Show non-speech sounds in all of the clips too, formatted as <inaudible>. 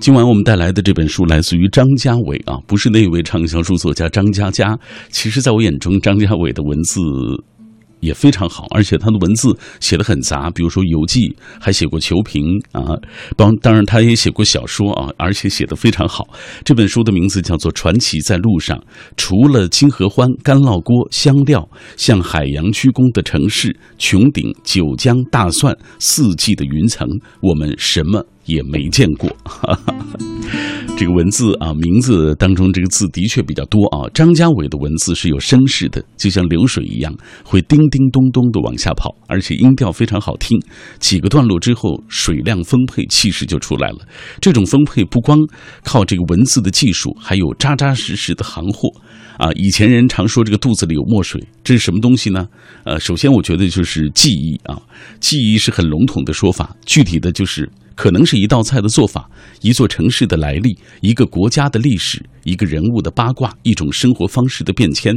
今晚我们带来的这本书来自于张家伟啊，不是那位畅销书作家张嘉佳。其实，在我眼中，张家伟的文字。也非常好，而且他的文字写的很杂，比如说游记，还写过球评啊，当当然他也写过小说啊，而且写的非常好。这本书的名字叫做《传奇在路上》，除了金合欢、干烙锅、香料，向海洋鞠躬的城市，穹顶、九江、大蒜，四季的云层，我们什么？也没见过，<laughs> 这个文字啊，名字当中这个字的确比较多啊。张家伟的文字是有声势的，就像流水一样，会叮叮咚咚的往下跑，而且音调非常好听。几个段落之后，水量丰沛，气势就出来了。这种丰沛不光靠这个文字的技术，还有扎扎实实的行货啊。以前人常说这个肚子里有墨水，这是什么东西呢？呃，首先我觉得就是记忆啊，记忆是很笼统的说法，具体的就是。可能是一道菜的做法，一座城市的来历，一个国家的历史，一个人物的八卦，一种生活方式的变迁。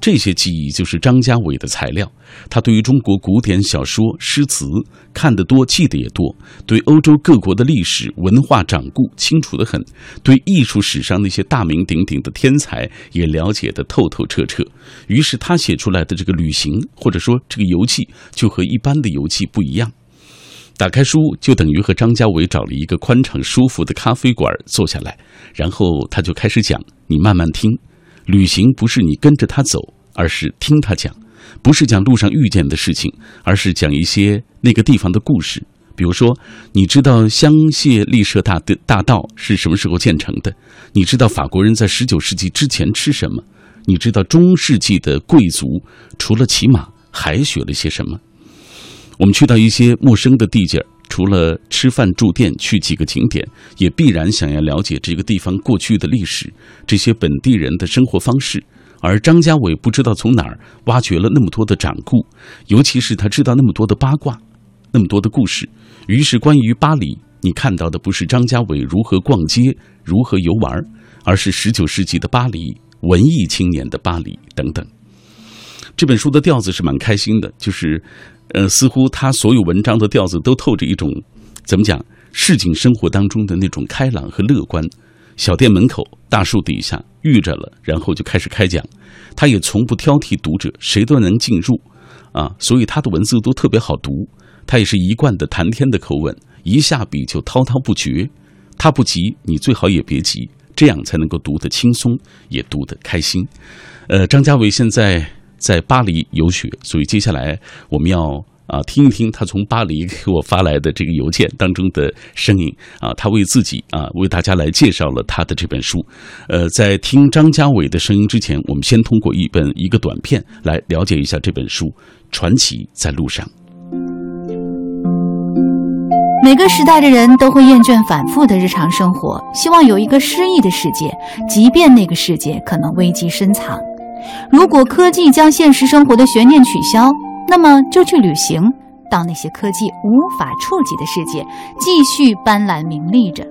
这些记忆就是张家伟的材料。他对于中国古典小说、诗词看得多，记得也多；对欧洲各国的历史文化掌故清楚得很；对艺术史上那些大名鼎鼎的天才也了解得透透彻彻。于是他写出来的这个旅行，或者说这个游记，就和一般的游记不一样。打开书，就等于和张家伟找了一个宽敞舒服的咖啡馆坐下来，然后他就开始讲：“你慢慢听，旅行不是你跟着他走，而是听他讲；不是讲路上遇见的事情，而是讲一些那个地方的故事。比如说，你知道香榭丽舍大的大道是什么时候建成的？你知道法国人在十九世纪之前吃什么？你知道中世纪的贵族除了骑马还学了些什么？”我们去到一些陌生的地界儿，除了吃饭住店，去几个景点，也必然想要了解这个地方过去的历史，这些本地人的生活方式。而张家伟不知道从哪儿挖掘了那么多的掌故，尤其是他知道那么多的八卦，那么多的故事。于是，关于巴黎，你看到的不是张家伟如何逛街、如何游玩，而是十九世纪的巴黎、文艺青年的巴黎等等。这本书的调子是蛮开心的，就是。呃，似乎他所有文章的调子都透着一种，怎么讲？市井生活当中的那种开朗和乐观。小店门口、大树底下遇着了，然后就开始开讲。他也从不挑剔读者，谁都能进入，啊，所以他的文字都特别好读。他也是一贯的谈天的口吻，一下笔就滔滔不绝。他不急，你最好也别急，这样才能够读得轻松，也读得开心。呃，张家伟现在。在巴黎游学，所以接下来我们要啊听一听他从巴黎给我发来的这个邮件当中的声音啊，他为自己啊为大家来介绍了他的这本书。呃，在听张家伟的声音之前，我们先通过一本一个短片来了解一下这本书《传奇在路上》。每个时代的人都会厌倦反复的日常生活，希望有一个诗意的世界，即便那个世界可能危机深藏。如果科技将现实生活的悬念取消，那么就去旅行，到那些科技无法触及的世界，继续斑斓明丽着。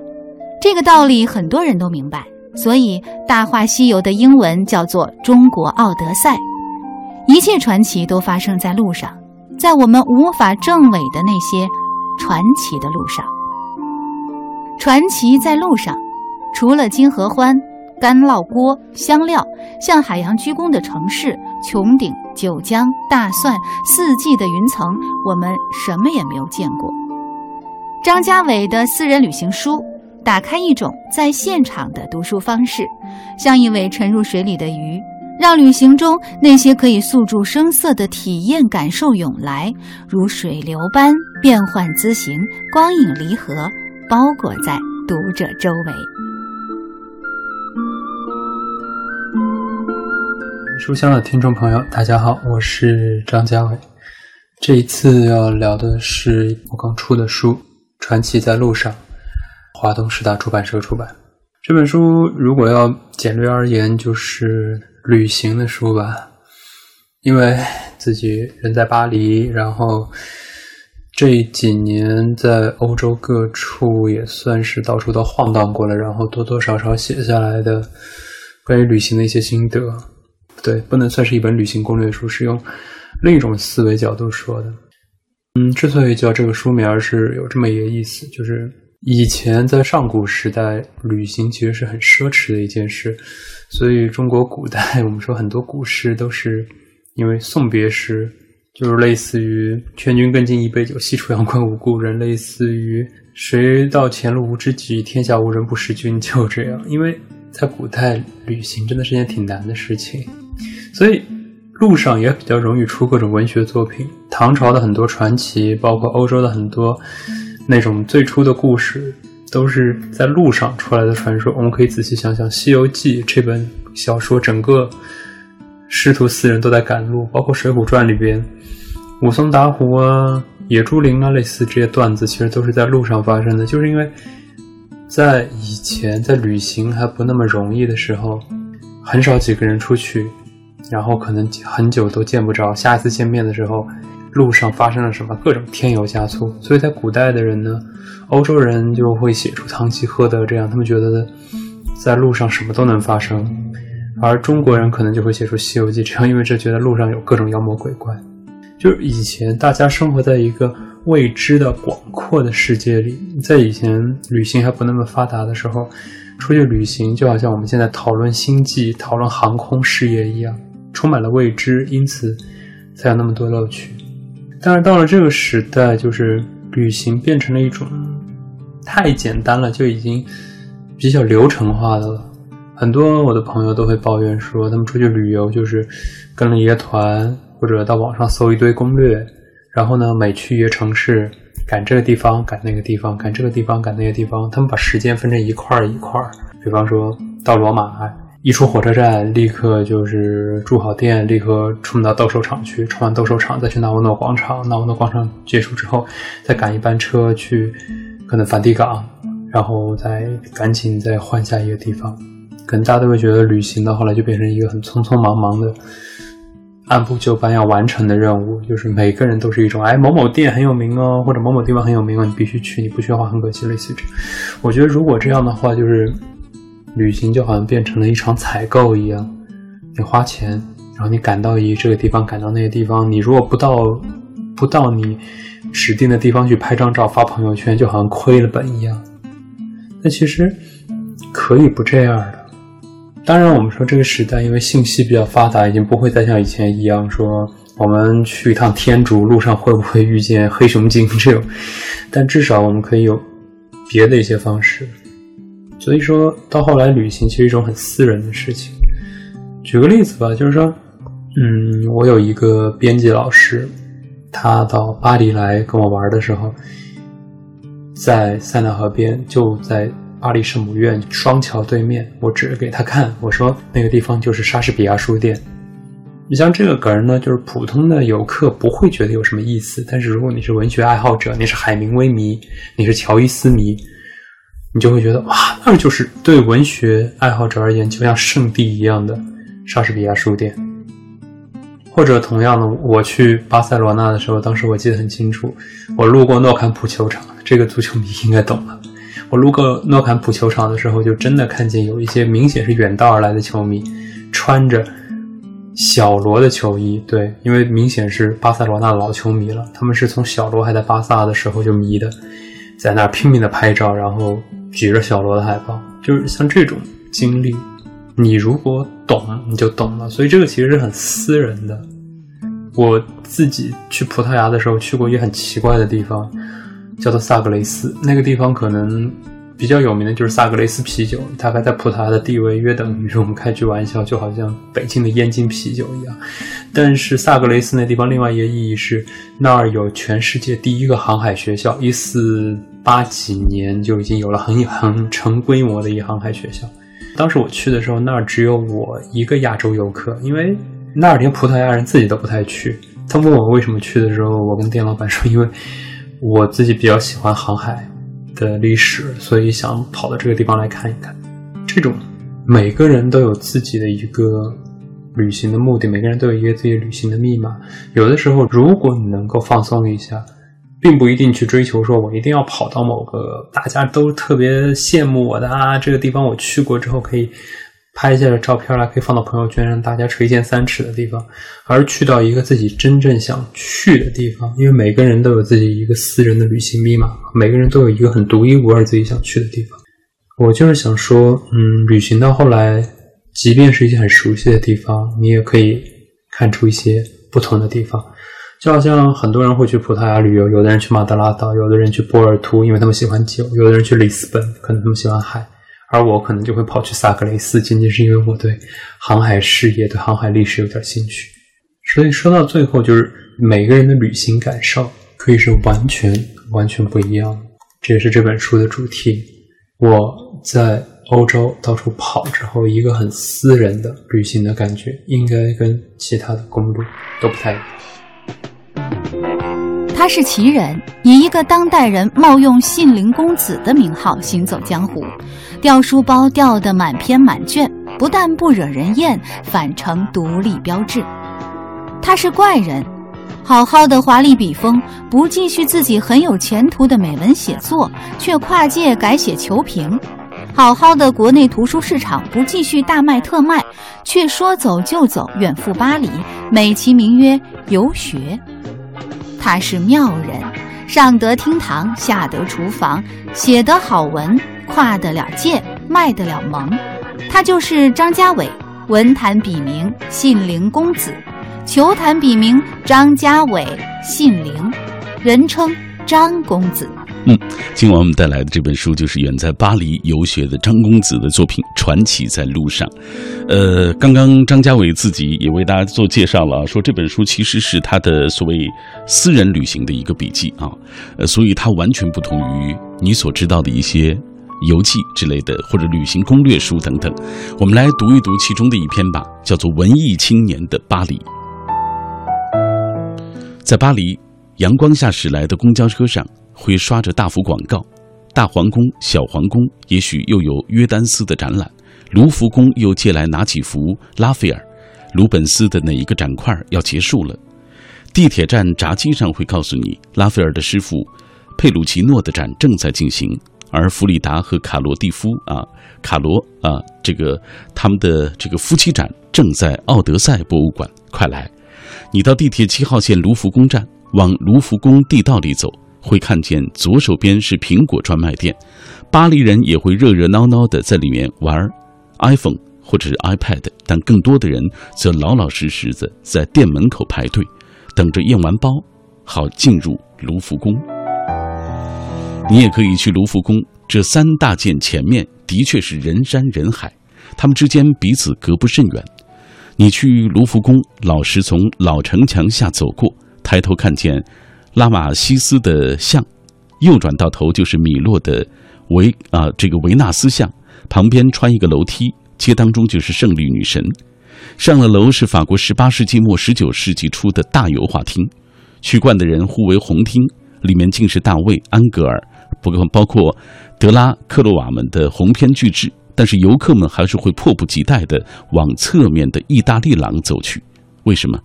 这个道理很多人都明白，所以《大话西游》的英文叫做《中国奥德赛》。一切传奇都发生在路上，在我们无法证伪的那些传奇的路上。传奇在路上，除了金合欢。干烙锅、香料，向海洋鞠躬的城市，穹顶、九江、大蒜，四季的云层，我们什么也没有见过。张家伟的私人旅行书，打开一种在现场的读书方式，像一尾沉入水里的鱼，让旅行中那些可以诉诸声色的体验感受涌来，如水流般变幻滋行，光影离合，包裹在读者周围。书香的听众朋友，大家好，我是张家伟。这一次要聊的是我刚出的书《传奇在路上》，华东师大出版社出版。这本书如果要简略而言，就是旅行的书吧。因为自己人在巴黎，然后这几年在欧洲各处也算是到处都晃荡过了，然后多多少少写下来的关于旅行的一些心得。对，不能算是一本旅行攻略书，是用另一种思维角度说的。嗯，之所以叫这个书名，是有这么一个意思，就是以前在上古时代，旅行其实是很奢侈的一件事，所以中国古代 <laughs> 我们说很多古诗都是因为送别诗，就是类似于“劝君更尽一杯酒，西出阳关无故人”，类似于“谁道前路无知己，天下无人不识君”，就这样。因为在古代旅行真的是件挺难的事情，所以路上也比较容易出各种文学作品。唐朝的很多传奇，包括欧洲的很多。那种最初的故事都是在路上出来的传说。我们可以仔细想想，《西游记》这本小说，整个师徒四人都在赶路，包括《水浒传》里边武松打虎啊、野猪林啊，类似这些段子，其实都是在路上发生的。就是因为在以前，在旅行还不那么容易的时候，很少几个人出去，然后可能很久都见不着。下一次见面的时候。路上发生了什么？各种添油加醋。所以在古代的人呢，欧洲人就会写出《堂吉诃德》这样，他们觉得在路上什么都能发生；而中国人可能就会写出《西游记》这样，因为这觉得路上有各种妖魔鬼怪。就是以前大家生活在一个未知的广阔的世界里，在以前旅行还不那么发达的时候，出去旅行就好像我们现在讨论星际、讨论航空事业一样，充满了未知，因此才有那么多乐趣。但是到了这个时代，就是旅行变成了一种太简单了，就已经比较流程化的了。很多我的朋友都会抱怨说，他们出去旅游就是跟了一个团，或者到网上搜一堆攻略，然后呢，每去一个城市，赶这个地方，赶那个地方，赶这个地方，赶那个地方。他们把时间分成一块儿一块儿，比方说到罗马。一出火车站，立刻就是住好店，立刻冲到斗兽场去，冲完斗兽场再去纳乌诺广场，纳乌诺广场结束之后，再赶一班车去可能梵蒂冈，然后再赶紧再换下一个地方。可能大家都会觉得旅行到后来就变成一个很匆匆忙忙的、按部就班要完成的任务，就是每个人都是一种哎某某店很有名哦，或者某某地方很有名哦，你必须去，你不去的话很可惜，类似于这。我觉得如果这样的话，就是。旅行就好像变成了一场采购一样，你花钱，然后你赶到一这个地方，赶到那个地方，你如果不到不到你指定的地方去拍张照发朋友圈，就好像亏了本一样。那其实可以不这样的。当然，我们说这个时代因为信息比较发达，已经不会再像以前一样说我们去一趟天竺路上会不会遇见黑熊精这种，但至少我们可以有别的一些方式。所以说到后来，旅行其实一种很私人的事情。举个例子吧，就是说，嗯，我有一个编辑老师，他到巴黎来跟我玩的时候，在塞纳河边，就在巴黎圣母院双桥对面，我指着给他看，我说那个地方就是莎士比亚书店。你像这个梗呢，就是普通的游客不会觉得有什么意思，但是如果你是文学爱好者，你是海明威迷，你是乔伊斯迷。你就会觉得哇，那就是对文学爱好者而言，就像圣地一样的莎士比亚书店。或者同样的，我去巴塞罗那的时候，当时我记得很清楚，我路过诺坎普球场，这个足球迷应该懂了。我路过诺坎普球场的时候，就真的看见有一些明显是远道而来的球迷，穿着小罗的球衣，对，因为明显是巴塞罗那老球迷了，他们是从小罗还在巴萨的时候就迷的，在那拼命的拍照，然后。举着小罗的海报，就是像这种经历，你如果懂，你就懂了。所以这个其实是很私人的。我自己去葡萄牙的时候，去过一个很奇怪的地方，叫做萨格雷斯。那个地方可能比较有名的就是萨格雷斯啤酒，大概在葡萄牙的地位约等于我们开句玩笑，就好像北京的燕京啤酒一样。但是萨格雷斯那地方另外一个意义是，那儿有全世界第一个航海学校，一四。八几年就已经有了很很成规模的一航海学校。当时我去的时候，那儿只有我一个亚洲游客，因为那儿连葡萄牙人自己都不太去。他问我为什么去的时候，我跟店老板说，因为我自己比较喜欢航海的历史，所以想跑到这个地方来看一看。这种每个人都有自己的一个旅行的目的，每个人都有一个自己旅行的密码。有的时候，如果你能够放松一下。并不一定去追求，说我一定要跑到某个大家都特别羡慕我的啊，这个地方我去过之后可以拍下的照片来可以放到朋友圈，让大家垂涎三尺的地方，而去到一个自己真正想去的地方。因为每个人都有自己一个私人的旅行密码，每个人都有一个很独一无二自己想去的地方。我就是想说，嗯，旅行到后来，即便是一些很熟悉的地方，你也可以看出一些不同的地方。就好像很多人会去葡萄牙旅游，有的人去马德拉岛，有的人去波尔图，因为他们喜欢酒；有的人去里斯本，可能他们喜欢海。而我可能就会跑去萨格雷斯，仅仅是因为我对航海事业、对航海历史有点兴趣。所以说到最后，就是每个人的旅行感受可以是完全完全不一样的。这也是这本书的主题。我在欧洲到处跑之后，一个很私人的旅行的感觉，应该跟其他的公路都不太一样。他是奇人，以一个当代人冒用信陵公子的名号行走江湖，掉书包掉得满篇满卷，不但不惹人厌，反成独立标志。他是怪人，好好的华丽笔锋，不继续自己很有前途的美文写作，却跨界改写求评；好好的国内图书市场，不继续大卖特卖，却说走就走，远赴巴黎，美其名曰游学。他是妙人，上得厅堂，下得厨房，写得好文，跨得了界，卖得了萌。他就是张家伟，文坛笔名信陵公子，球坛笔名张家伟，信陵，人称张公子。嗯，今晚我们带来的这本书就是远在巴黎游学的张公子的作品《传奇在路上》。呃，刚刚张家伟自己也为大家做介绍了，说这本书其实是他的所谓私人旅行的一个笔记啊，呃，所以它完全不同于你所知道的一些游记之类的或者旅行攻略书等等。我们来读一读其中的一篇吧，叫做《文艺青年的巴黎》。在巴黎，阳光下驶来的公交车上。会刷着大幅广告，大皇宫、小皇宫，也许又有约丹斯的展览，卢浮宫又借来哪几幅拉斐尔，鲁本斯的哪一个展块要结束了？地铁站闸机上会告诉你，拉斐尔的师傅佩鲁奇诺的展正在进行，而弗里达和卡罗蒂夫啊，卡罗啊，这个他们的这个夫妻展正在奥德赛博物馆。快来，你到地铁七号线卢浮宫站，往卢浮宫地道里走。会看见左手边是苹果专卖店，巴黎人也会热热闹闹的在里面玩 iPhone 或者是 iPad，但更多的人则老老实实的在店门口排队，等着验完包，好进入卢浮宫。你也可以去卢浮宫，这三大件前面的确是人山人海，他们之间彼此隔不甚远。你去卢浮宫，老实从老城墙下走过，抬头看见。拉玛西斯的像，右转到头就是米洛的维啊，这个维纳斯像，旁边穿一个楼梯，街当中就是胜利女神。上了楼是法国十八世纪末十九世纪初的大油画厅，去惯的人呼为红厅，里面尽是大卫、安格尔，不过包括德拉克洛瓦们的鸿篇巨制。但是游客们还是会迫不及待地往侧面的意大利廊走去。为什么？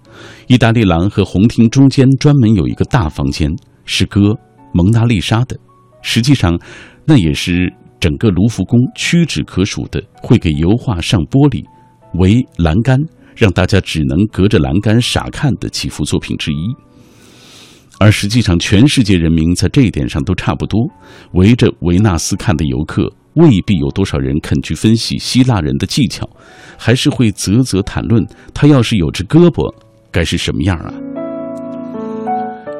意大利廊和红厅中间专门有一个大房间，是搁《蒙娜丽莎》的。实际上，那也是整个卢浮宫屈指可数的会给油画上玻璃、围栏杆，让大家只能隔着栏杆傻看的几幅作品之一。而实际上，全世界人民在这一点上都差不多。围着维纳斯看的游客，未必有多少人肯去分析希腊人的技巧。还是会啧啧谈论，他要是有只胳膊，该是什么样啊？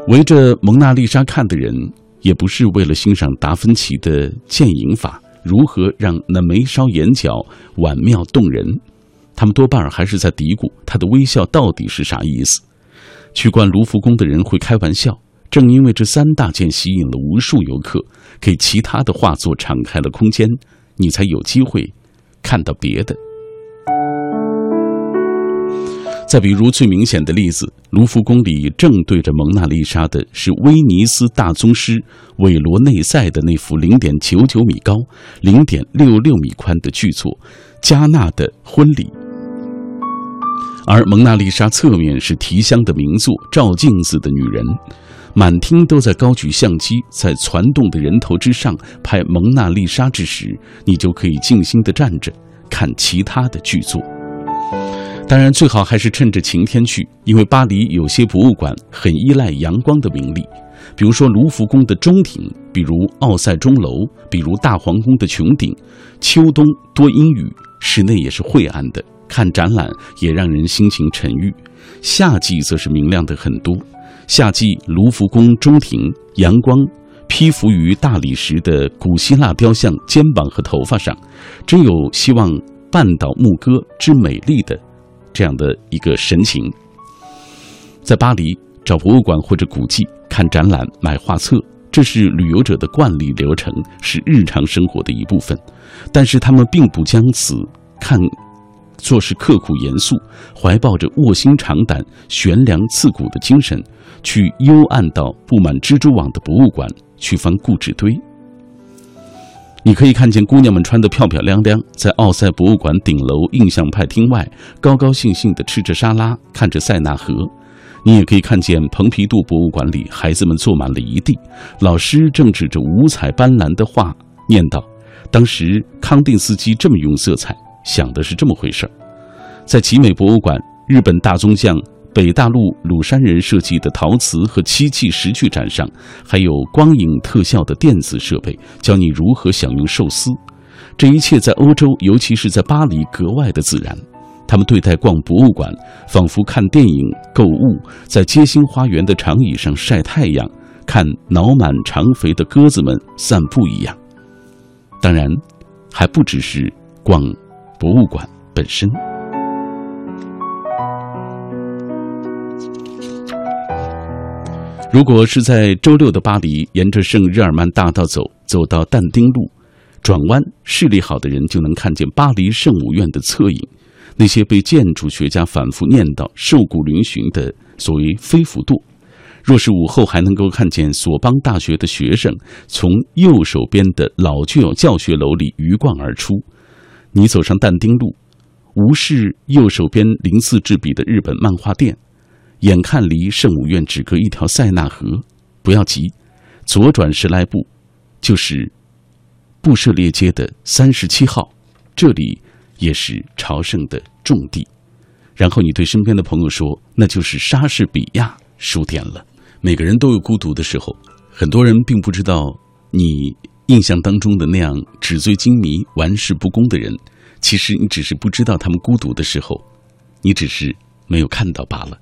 围着蒙娜丽莎看的人，也不是为了欣赏达芬奇的剑影法，如何让那眉梢眼角婉妙动人，他们多半还是在嘀咕他的微笑到底是啥意思。去逛卢浮宫的人会开玩笑，正因为这三大件吸引了无数游客，给其他的画作敞开了空间，你才有机会看到别的。再比如最明显的例子，卢浮宫里正对着蒙娜丽莎的是威尼斯大宗师韦罗内塞的那幅零点九九米高、零点六六米宽的巨作《加纳的婚礼》，而蒙娜丽莎侧面是提香的名作《照镜子的女人》，满厅都在高举相机，在攒动的人头之上拍蒙娜丽莎之时，你就可以静心的站着。看其他的剧作。当然，最好还是趁着晴天去，因为巴黎有些博物馆很依赖阳光的名利，比如说卢浮宫的中庭，比如奥赛钟楼，比如大皇宫的穹顶。秋冬多阴雨，室内也是晦暗的，看展览也让人心情沉郁。夏季则是明亮的很多。夏季卢浮宫中庭，阳光披拂于大理石的古希腊雕像肩膀和头发上，真有希望半岛牧歌之美丽的。这样的一个神情，在巴黎找博物馆或者古迹看展览、买画册，这是旅游者的惯例流程，是日常生活的一部分。但是他们并不将此看做事刻苦严肃，怀抱着卧薪尝胆、悬梁刺股的精神，去幽暗到布满蜘蛛网的博物馆去翻故纸堆。你可以看见姑娘们穿得漂漂亮亮，在奥赛博物馆顶楼印象派厅外高高兴兴地吃着沙拉，看着塞纳河。你也可以看见蓬皮杜博物馆里，孩子们坐满了一地，老师正指着五彩斑斓的画念道：“当时康定斯基这么用色彩，想的是这么回事儿。”在集美博物馆，日本大宗匠。北大陆鲁山人设计的陶瓷和漆器石具展上，还有光影特效的电子设备，教你如何享用寿司。这一切在欧洲，尤其是在巴黎格外的自然。他们对待逛博物馆，仿佛看电影、购物，在街心花园的长椅上晒太阳，看脑满肠肥的鸽子们散步一样。当然，还不只是逛博物馆本身。如果是在周六的巴黎，沿着圣日耳曼大道走，走到但丁路，转弯，视力好的人就能看见巴黎圣母院的侧影。那些被建筑学家反复念叨、瘦骨嶙峋的所谓飞浮垛。若是午后还能够看见索邦大学的学生从右手边的老旧教学楼里鱼贯而出，你走上但丁路，无视右手边鳞次栉比的日本漫画店。眼看离圣母院只隔一条塞纳河，不要急，左转十来步，就是布设列街的三十七号，这里也是朝圣的重地。然后你对身边的朋友说：“那就是莎士比亚书店了。”每个人都有孤独的时候，很多人并不知道你印象当中的那样纸醉金迷、玩世不恭的人，其实你只是不知道他们孤独的时候，你只是没有看到罢了。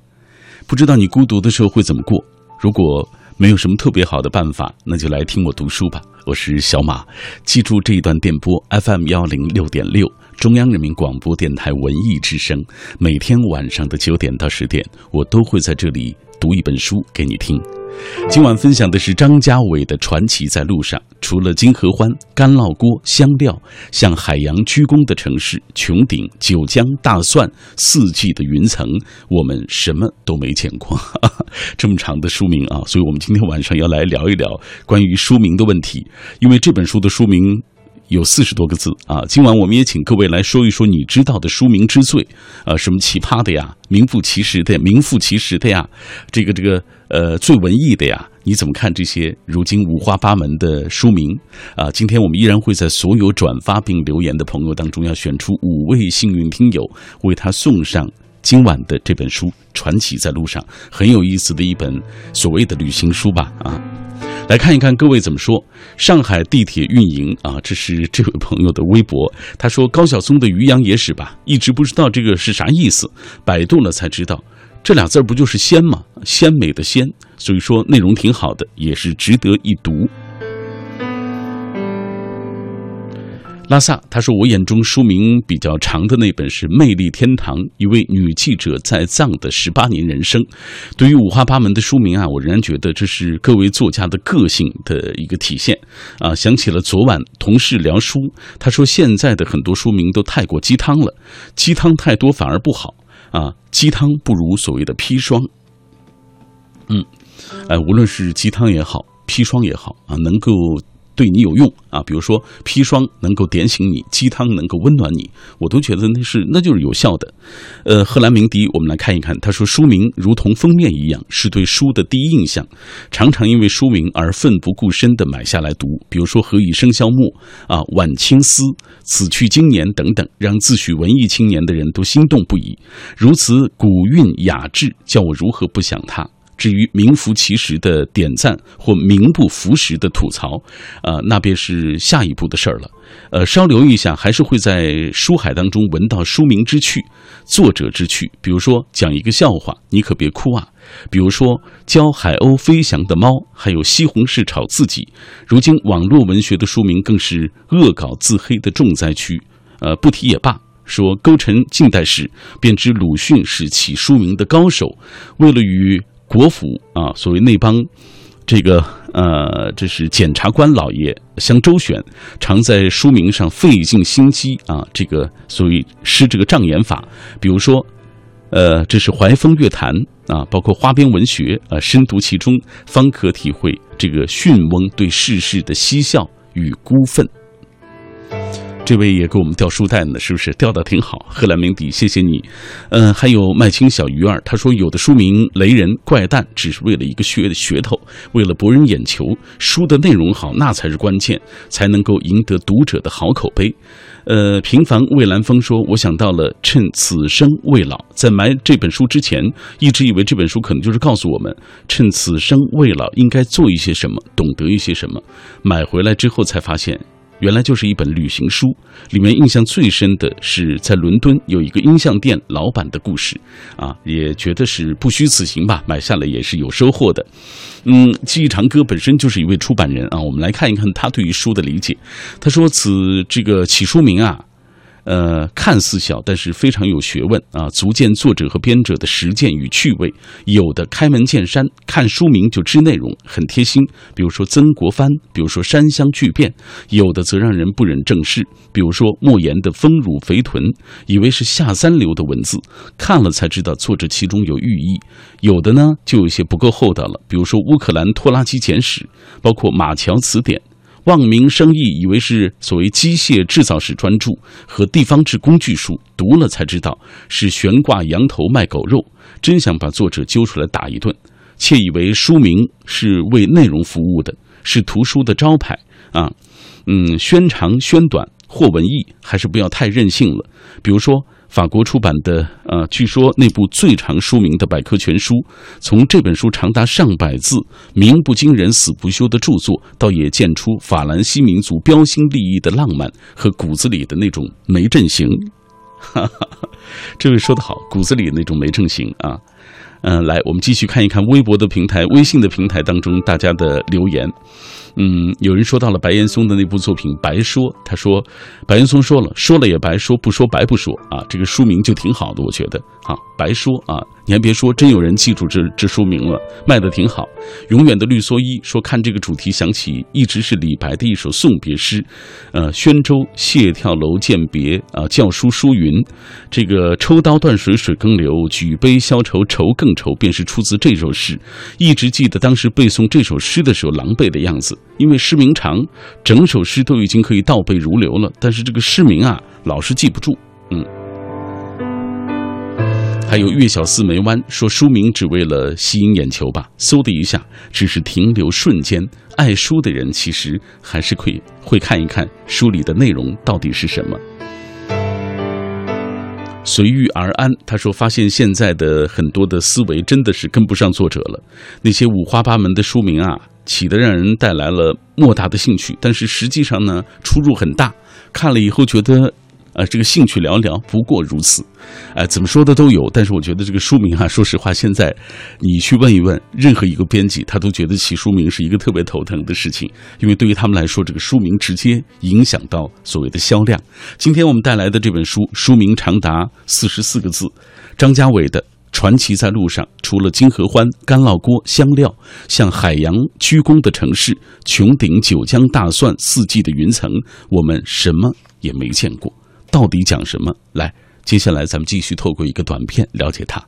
不知道你孤独的时候会怎么过？如果没有什么特别好的办法，那就来听我读书吧。我是小马，记住这一段电波 FM 幺零六点六，中央人民广播电台文艺之声。每天晚上的九点到十点，我都会在这里读一本书给你听。今晚分享的是张家伟的传奇在路上。除了金合欢、干烙锅、香料，向海洋鞠躬的城市、穹顶、九江、大蒜、四季的云层，我们什么都没见过。<laughs> 这么长的书名啊，所以我们今天晚上要来聊一聊关于书名的问题。因为这本书的书名有四十多个字啊。今晚我们也请各位来说一说你知道的书名之最啊，什么奇葩的呀，名副其实的，名副其实的呀，这个这个。呃，最文艺的呀，你怎么看这些如今五花八门的书名啊？今天我们依然会在所有转发并留言的朋友当中，要选出五位幸运听友，为他送上今晚的这本书《传奇在路上》，很有意思的一本所谓的旅行书吧？啊，来看一看各位怎么说。上海地铁运营啊，这是这位朋友的微博，他说高晓松的《渔阳野史》吧，一直不知道这个是啥意思，百度了才知道。这俩字儿不就是鲜吗？鲜美的鲜，所以说内容挺好的，也是值得一读。拉萨他说：“我眼中书名比较长的那本是《魅力天堂》，一位女记者在藏的十八年人生。对于五花八门的书名啊，我仍然觉得这是各位作家的个性的一个体现啊。想起了昨晚同事聊书，他说现在的很多书名都太过鸡汤了，鸡汤太多反而不好。”啊，鸡汤不如所谓的砒霜。嗯，哎，无论是鸡汤也好，砒霜也好啊，能够对你有用啊，比如说砒霜能够点醒你，鸡汤能够温暖你，我都觉得那是那就是有效的。呃，赫兰明迪，我们来看一看，他说书名如同封面一样，是对书的第一印象，常常因为书名而奋不顾身的买下来读。比如说《何以笙箫默》啊，《晚清思》《此去经年》等等，让自诩文艺青年的人都心动不已。如此古韵雅致，叫我如何不想他？至于名副其实的点赞或名不符实的吐槽，呃，那便是下一步的事儿了。呃，稍留意一下，还是会在书海当中闻到书名之趣、作者之趣。比如说讲一个笑话，你可别哭啊；比如说教海鸥飞翔的猫，还有西红柿炒自己。如今网络文学的书名更是恶搞自黑的重灾区。呃，不提也罢。说勾陈近代史，便知鲁迅是起书名的高手。为了与国府啊，所谓那帮这个呃，这是检察官老爷相周旋，常在书名上费尽心机啊。这个所谓施这个障眼法，比如说，呃，这是怀风乐坛啊，包括花边文学啊，深读其中，方可体会这个训翁对世事的嬉笑与孤愤。这位也给我们掉书袋呢，是不是掉的挺好？贺兰明迪，谢谢你。嗯，还有麦青小鱼儿，他说有的书名雷人怪诞，只是为了一个噱的噱头，为了博人眼球。书的内容好，那才是关键，才能够赢得读者的好口碑。呃，平凡魏兰风说，我想到了趁此生未老，在买这本书之前，一直以为这本书可能就是告诉我们，趁此生未老应该做一些什么，懂得一些什么。买回来之后才发现。原来就是一本旅行书，里面印象最深的是在伦敦有一个音像店老板的故事，啊，也觉得是不虚此行吧，买下来也是有收获的。嗯，记忆长歌本身就是一位出版人啊，我们来看一看他对于书的理解。他说：“此这个起书名啊。”呃，看似小，但是非常有学问啊，足见作者和编者的实践与趣味。有的开门见山，看书名就知内容，很贴心。比如说曾国藩，比如说山乡巨变；有的则让人不忍正视，比如说莫言的丰乳肥臀，以为是下三流的文字，看了才知道作者其中有寓意。有的呢，就有些不够厚道了，比如说乌克兰拖拉机简史，包括马桥词典。望名生义，以为是所谓机械制造史专著和地方志工具书，读了才知道是悬挂羊头卖狗肉，真想把作者揪出来打一顿。窃以为书名是为内容服务的，是图书的招牌啊，嗯，宣长宣短或文艺，还是不要太任性了。比如说。法国出版的，呃，据说那部最长书名的百科全书，从这本书长达上百字、名不惊人死不休的著作，倒也见出法兰西民族标新立异的浪漫和骨子里的那种没正形。哈哈，这位说得好，骨子里那种没正形啊。嗯，来，我们继续看一看微博的平台、微信的平台当中大家的留言。嗯，有人说到了白岩松的那部作品《白说》，他说，白岩松说了，说了也白说，不说白不说啊。这个书名就挺好的，我觉得啊，白说啊，你还别说，真有人记住这这书名了，卖的挺好。永远的绿蓑衣说，看这个主题想起一直是李白的一首送别诗，呃，宣州谢眺楼饯别啊，教书书云，这个抽刀断水水更流，举杯消愁愁更愁，便是出自这首诗。一直记得当时背诵这首诗的时候狼狈的样子。因为诗名长，整首诗都已经可以倒背如流了，但是这个诗名啊，老是记不住。嗯，还有月小四梅湾说书名只为了吸引眼球吧，嗖的一下，只是停留瞬间。爱书的人其实还是可以会看一看书里的内容到底是什么。随遇而安，他说发现现在的很多的思维真的是跟不上作者了，那些五花八门的书名啊。起的让人带来了莫大的兴趣，但是实际上呢，出入很大。看了以后觉得，呃，这个兴趣寥寥，不过如此。哎，怎么说的都有，但是我觉得这个书名啊，说实话，现在你去问一问任何一个编辑，他都觉得起书名是一个特别头疼的事情，因为对于他们来说，这个书名直接影响到所谓的销量。今天我们带来的这本书，书名长达四十四个字，张家伟的。传奇在路上，除了金合欢、干酪锅、香料，像海洋鞠躬的城市、穹顶、九江大蒜、四季的云层，我们什么也没见过。到底讲什么？来，接下来咱们继续透过一个短片了解它。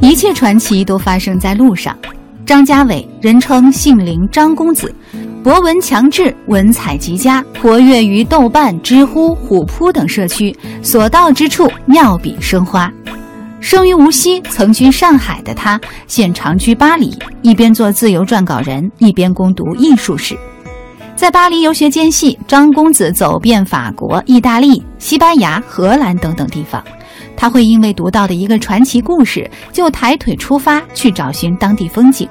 一切传奇都发生在路上。张家伟，人称杏林张公子，博闻强志，文采极佳，活跃于豆瓣、知乎、虎扑等社区，所到之处妙笔生花。生于无锡，曾居上海的他，现长居巴黎，一边做自由撰稿人，一边攻读艺术史。在巴黎游学间隙，张公子走遍法国、意大利、西班牙、荷兰等等地方。他会因为读到的一个传奇故事，就抬腿出发去找寻当地风景；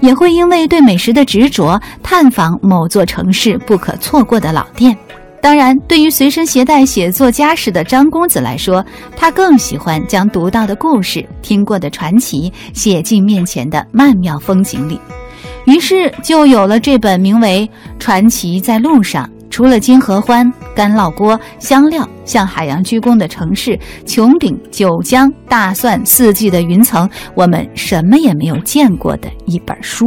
也会因为对美食的执着，探访某座城市不可错过的老店。当然，对于随身携带写作家事的张公子来说，他更喜欢将读到的故事、听过的传奇写进面前的曼妙风景里。于是就有了这本名为《传奇在路上》。除了金合欢、干烙锅、香料，向海洋鞠躬的城市、穹顶、九江、大蒜、四季的云层，我们什么也没有见过的一本书。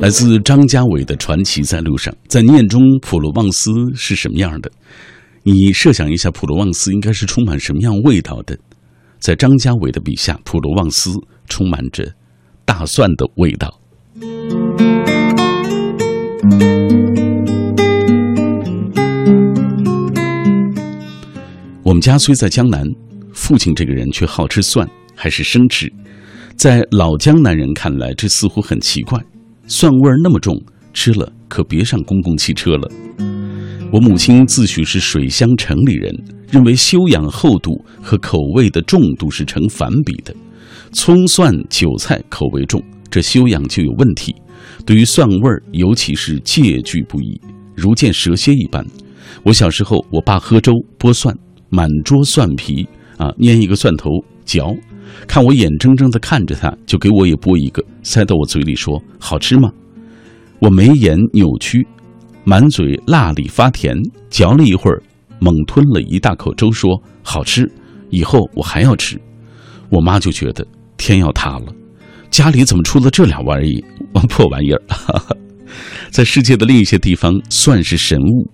来自张家伟的《传奇在路上》，在念中，普罗旺斯是什么样的？你设想一下，普罗旺斯应该是充满什么样味道的？在张家伟的笔下，普罗旺斯充满着大蒜的味道。我们家虽在江南，父亲这个人却好吃蒜，还是生吃。在老江南人看来，这似乎很奇怪，蒜味儿那么重，吃了可别上公共汽车了。我母亲自诩是水乡城里人。认为修养厚度和口味的重度是成反比的，葱蒜韭菜口味重，这修养就有问题。对于蒜味儿，尤其是戒惧不已，如见蛇蝎一般。我小时候，我爸喝粥剥蒜，满桌蒜皮啊，捏一个蒜头嚼，看我眼睁睁地看着他，就给我也剥一个，塞到我嘴里说：“好吃吗？”我眉眼扭曲，满嘴辣里发甜，嚼了一会儿。猛吞了一大口粥，说：“好吃，以后我还要吃。”我妈就觉得天要塌了，家里怎么出了这俩玩意儿破玩意儿？<laughs> 在世界的另一些地方，算是神物。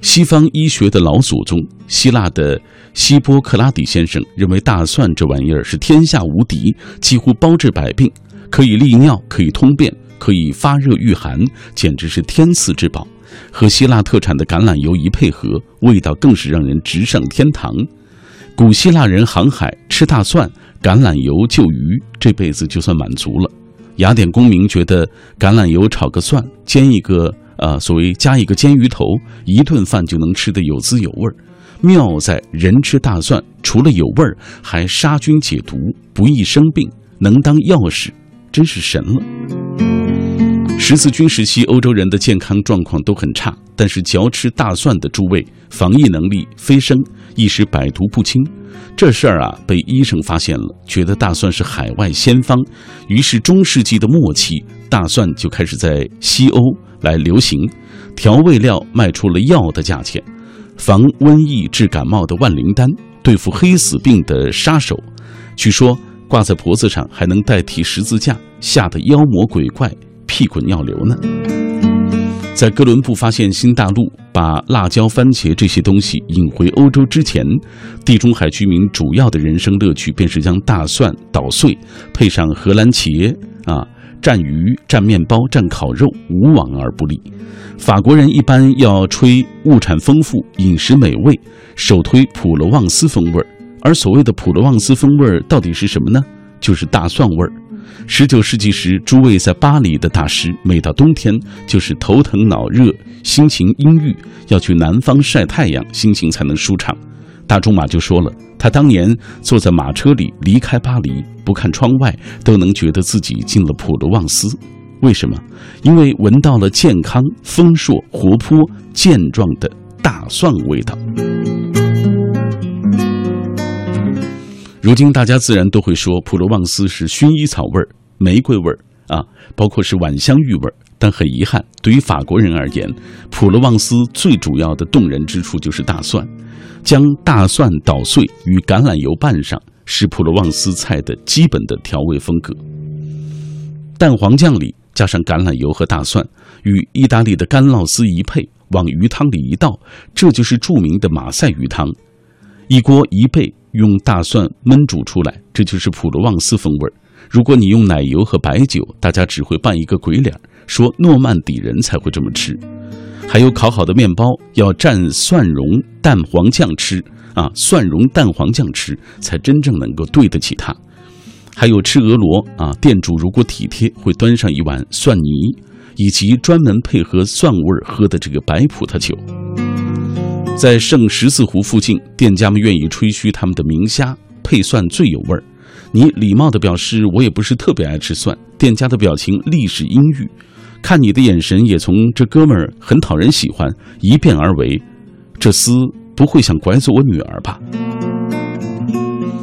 西方医学的老祖宗希腊的希波克拉底先生认为，大蒜这玩意儿是天下无敌，几乎包治百病，可以利尿，可以通便，可以发热御寒，简直是天赐之宝。和希腊特产的橄榄油一配合，味道更是让人直上天堂。古希腊人航海吃大蒜、橄榄油救鱼，这辈子就算满足了。雅典公民觉得橄榄油炒个蒜，煎一个呃，所谓加一个煎鱼头，一顿饭就能吃得有滋有味儿。妙在人吃大蒜，除了有味儿，还杀菌解毒，不易生病，能当药使，真是神了。十字军时期，欧洲人的健康状况都很差，但是嚼吃大蒜的诸位防疫能力飞升，一时百毒不侵。这事儿啊，被医生发现了，觉得大蒜是海外仙方，于是中世纪的末期，大蒜就开始在西欧来流行，调味料卖出了药的价钱，防瘟疫治感冒的万灵丹，对付黑死病的杀手，据说挂在脖子上还能代替十字架，吓得妖魔鬼怪。屁滚尿流呢！在哥伦布发现新大陆，把辣椒、番茄这些东西引回欧洲之前，地中海居民主要的人生乐趣便是将大蒜捣碎，配上荷兰茄啊，蘸鱼、蘸面包、蘸烤肉，无往而不利。法国人一般要吹物产丰富、饮食美味，首推普罗旺斯风味儿。而所谓的普罗旺斯风味儿到底是什么呢？就是大蒜味儿。十九世纪时，诸位在巴黎的大师，每到冬天就是头疼脑热、心情阴郁，要去南方晒太阳，心情才能舒畅。大仲马就说了，他当年坐在马车里离开巴黎，不看窗外都能觉得自己进了普罗旺斯。为什么？因为闻到了健康、丰硕、活泼、健壮的大蒜味道。如今大家自然都会说普罗旺斯是薰衣草味儿、玫瑰味儿啊，包括是晚香玉味儿。但很遗憾，对于法国人而言，普罗旺斯最主要的动人之处就是大蒜。将大蒜捣碎与橄榄油拌上，是普罗旺斯菜的基本的调味风格。蛋黄酱里加上橄榄油和大蒜，与意大利的干酪丝一配，往鱼汤里一倒，这就是著名的马赛鱼汤。一锅一倍用大蒜焖煮出来，这就是普罗旺斯风味儿。如果你用奶油和白酒，大家只会扮一个鬼脸儿，说诺曼底人才会这么吃。还有烤好的面包要蘸蒜蓉蛋黄酱吃啊，蒜蓉蛋黄酱吃才真正能够对得起它。还有吃鹅螺啊，店主如果体贴，会端上一碗蒜泥，以及专门配合蒜味儿喝的这个白葡萄酒。在圣十字湖附近，店家们愿意吹嘘他们的明虾配蒜最有味儿。你礼貌地表示我也不是特别爱吃蒜，店家的表情立时阴郁，看你的眼神也从这哥们儿很讨人喜欢一变而为，这厮不会想拐走我女儿吧？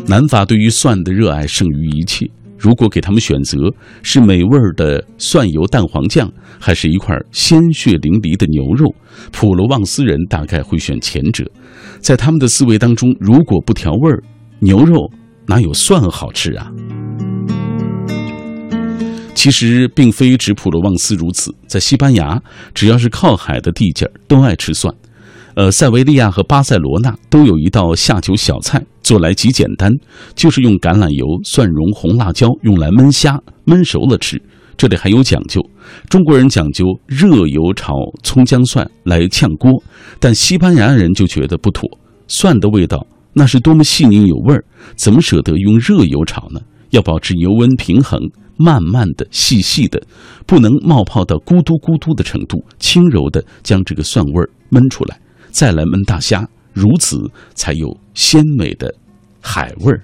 南法对于蒜的热爱胜于一切。如果给他们选择，是美味的蒜油蛋黄酱，还是一块鲜血淋漓的牛肉，普罗旺斯人大概会选前者。在他们的思维当中，如果不调味儿，牛肉。哪有蒜好吃啊？其实并非只普罗旺斯如此，在西班牙，只要是靠海的地界儿都爱吃蒜。呃，塞维利亚和巴塞罗那都有一道下酒小菜，做来极简单，就是用橄榄油、蒜蓉、红辣椒用来焖虾，焖熟了吃。这里还有讲究，中国人讲究热油炒葱姜蒜来炝锅，但西班牙人就觉得不妥，蒜的味道。那是多么细腻有味儿，怎么舍得用热油炒呢？要保持油温平衡，慢慢的、细细的，不能冒泡到咕嘟咕嘟的程度，轻柔的将这个蒜味儿焖出来，再来焖大虾，如此才有鲜美的海味儿。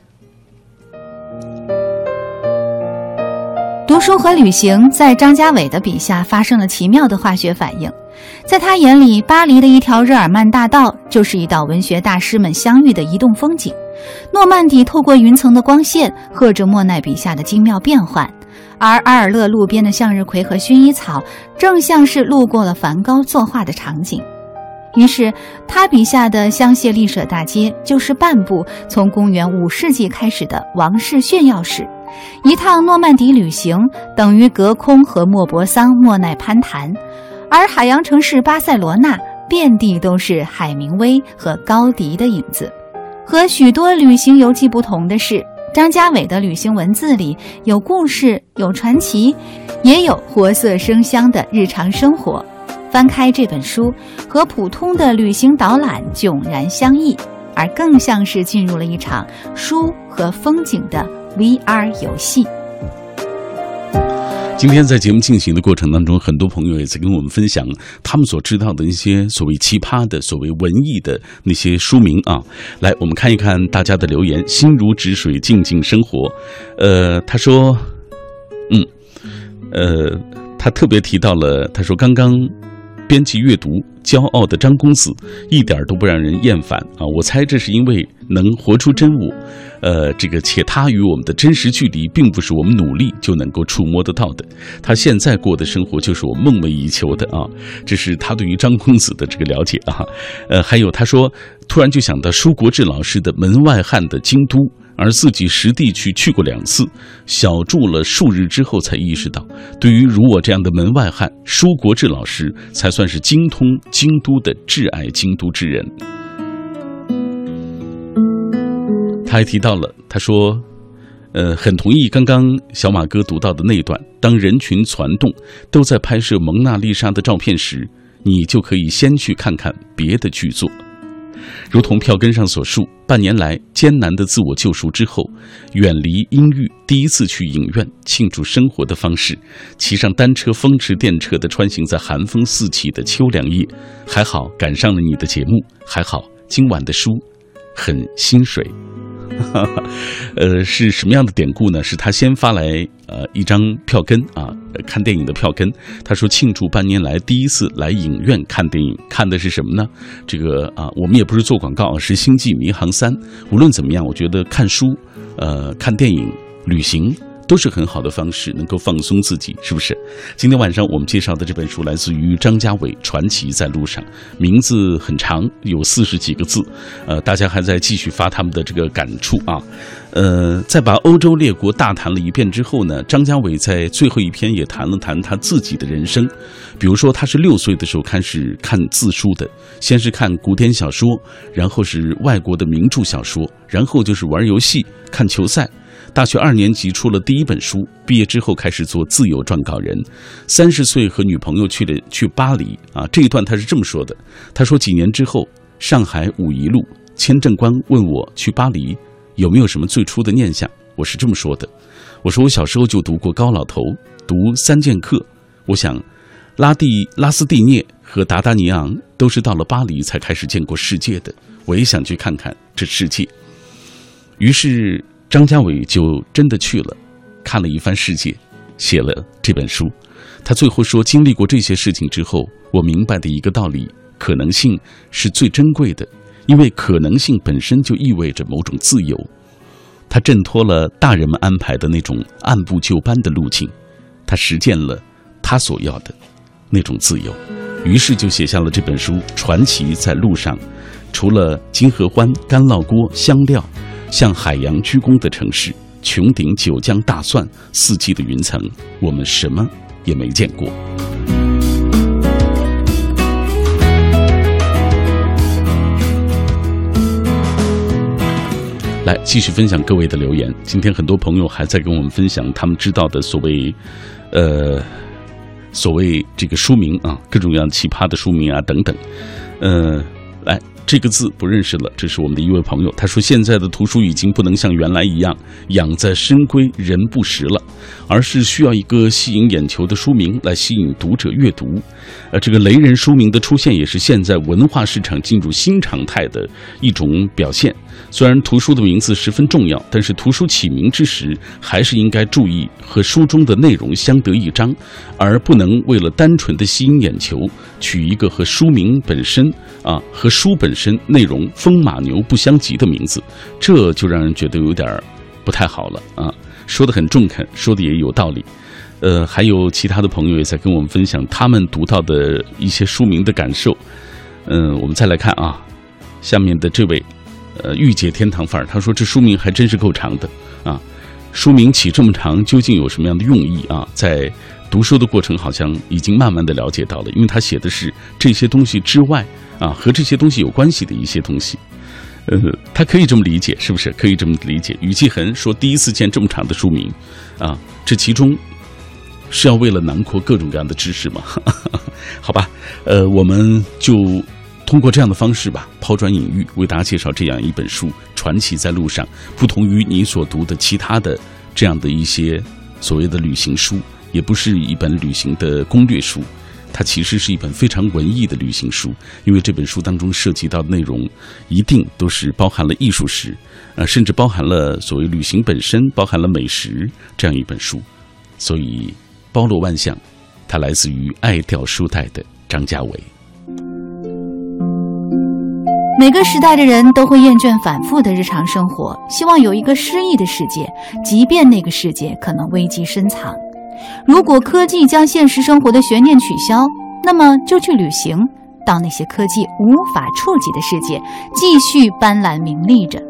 读书和旅行在张家伟的笔下发生了奇妙的化学反应。在他眼里，巴黎的一条日耳曼大道就是一道文学大师们相遇的移动风景。诺曼底透过云层的光线，和着莫奈笔下的精妙变换，而阿尔勒路边的向日葵和薰衣草，正像是路过了梵高作画的场景。于是，他笔下的香榭丽舍大街就是半部从公元五世纪开始的王室炫耀史。一趟诺曼底旅行等于隔空和莫泊桑、莫奈攀谈。而海洋城市巴塞罗那遍地都是海明威和高迪的影子。和许多旅行游记不同的是，张家伟的旅行文字里有故事、有传奇，也有活色生香的日常生活。翻开这本书，和普通的旅行导览迥然相异，而更像是进入了一场书和风景的 VR 游戏。今天在节目进行的过程当中，很多朋友也在跟我们分享他们所知道的一些所谓奇葩的、所谓文艺的那些书名啊。来，我们看一看大家的留言。心如止水，静静生活。呃，他说，嗯，呃，他特别提到了，他说刚刚。编辑阅读，骄傲的张公子一点都不让人厌烦啊！我猜这是因为能活出真我，呃，这个且他与我们的真实距离，并不是我们努力就能够触摸得到的。他现在过的生活，就是我梦寐以求的啊！这是他对于张公子的这个了解啊。呃，还有他说，突然就想到舒国治老师的《门外汉的京都》。而自己实地去去过两次，小住了数日之后，才意识到，对于如我这样的门外汉，舒国治老师才算是精通京都的挚爱京都之人。他还提到了，他说，呃，很同意刚刚小马哥读到的那段：当人群攒动，都在拍摄蒙娜丽莎的照片时，你就可以先去看看别的剧作。如同票根上所述，半年来艰难的自我救赎之后，远离阴郁，第一次去影院庆祝生活的方式，骑上单车风驰电掣的穿行在寒风四起的秋凉夜，还好赶上了你的节目，还好今晚的书很心水。<laughs> 呃，是什么样的典故呢？是他先发来呃一张票根啊，看电影的票根。他说庆祝半年来第一次来影院看电影，看的是什么呢？这个啊，我们也不是做广告，是《星际迷航三》。无论怎么样，我觉得看书、呃看电影、旅行。都是很好的方式，能够放松自己，是不是？今天晚上我们介绍的这本书来自于张家伟，《传奇在路上》，名字很长，有四十几个字，呃，大家还在继续发他们的这个感触啊。呃，在把欧洲列国大谈了一遍之后呢，张家伟在最后一篇也谈了谈他自己的人生。比如说，他是六岁的时候开始看字书的，先是看古典小说，然后是外国的名著小说，然后就是玩游戏、看球赛。大学二年级出了第一本书，毕业之后开始做自由撰稿人。三十岁和女朋友去了去巴黎啊，这一段他是这么说的：他说几年之后，上海五一路签证官问我去巴黎。有没有什么最初的念想？我是这么说的：我说我小时候就读过高老头，读三剑客。我想，拉蒂拉斯蒂涅和达达尼昂都是到了巴黎才开始见过世界的。我也想去看看这世界。于是张家伟就真的去了，看了一番世界，写了这本书。他最后说：经历过这些事情之后，我明白的一个道理：可能性是最珍贵的。因为可能性本身就意味着某种自由，他挣脱了大人们安排的那种按部就班的路径，他实践了他所要的那种自由，于是就写下了这本书《传奇在路上》。除了金合欢、干烙锅、香料，向海洋鞠躬的城市，穹顶、九江、大蒜，四季的云层，我们什么也没见过。来继续分享各位的留言。今天很多朋友还在跟我们分享他们知道的所谓，呃，所谓这个书名啊，各种各样奇葩的书名啊等等。呃，来这个字不认识了，这是我们的一位朋友，他说现在的图书已经不能像原来一样养在深闺人不识了，而是需要一个吸引眼球的书名来吸引读者阅读。呃，这个雷人书名的出现也是现在文化市场进入新常态的一种表现。虽然图书的名字十分重要，但是图书起名之时，还是应该注意和书中的内容相得益彰，而不能为了单纯的吸引眼球，取一个和书名本身啊和书本身内容风马牛不相及的名字，这就让人觉得有点不太好了啊。说的很中肯，说的也有道理。呃，还有其他的朋友也在跟我们分享他们读到的一些书名的感受。嗯，我们再来看啊，下面的这位。呃，御姐天堂范儿，他说这书名还真是够长的啊！书名起这么长，究竟有什么样的用意啊？在读书的过程，好像已经慢慢的了解到了，因为他写的是这些东西之外啊，和这些东西有关系的一些东西。呃，他可以这么理解，是不是？可以这么理解。语气痕说，第一次见这么长的书名啊，这其中是要为了囊括各种各样的知识吗？<laughs> 好吧，呃，我们就。通过这样的方式吧，抛砖引玉，为大家介绍这样一本书《传奇在路上》。不同于你所读的其他的这样的一些所谓的旅行书，也不是一本旅行的攻略书，它其实是一本非常文艺的旅行书。因为这本书当中涉及到的内容，一定都是包含了艺术史，呃，甚至包含了所谓旅行本身，包含了美食这样一本书，所以包罗万象。它来自于爱掉书袋的张家伟。每个时代的人都会厌倦反复的日常生活，希望有一个诗意的世界，即便那个世界可能危机深藏。如果科技将现实生活的悬念取消，那么就去旅行，到那些科技无法触及的世界，继续斑斓明丽着。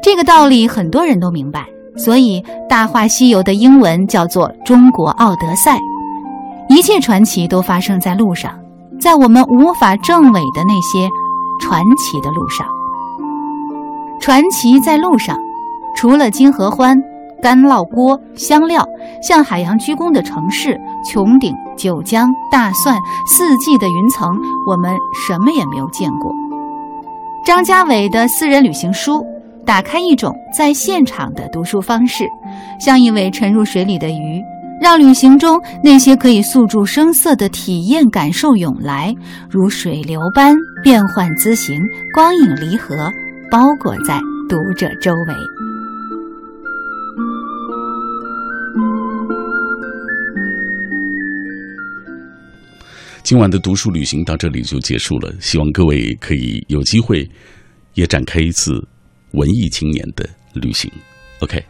这个道理很多人都明白，所以《大话西游》的英文叫做《中国奥德赛》。一切传奇都发生在路上，在我们无法证伪的那些。传奇的路上，传奇在路上。除了金合欢、干烙锅、香料，向海洋鞠躬的城市，穹顶、九江、大蒜、四季的云层，我们什么也没有见过。张家伟的私人旅行书，打开一种在现场的读书方式，像一尾沉入水里的鱼。让旅行中那些可以诉诸声色的体验感受涌来，如水流般变幻滋形，光影离合，包裹在读者周围。今晚的读书旅行到这里就结束了，希望各位可以有机会也展开一次文艺青年的旅行。OK。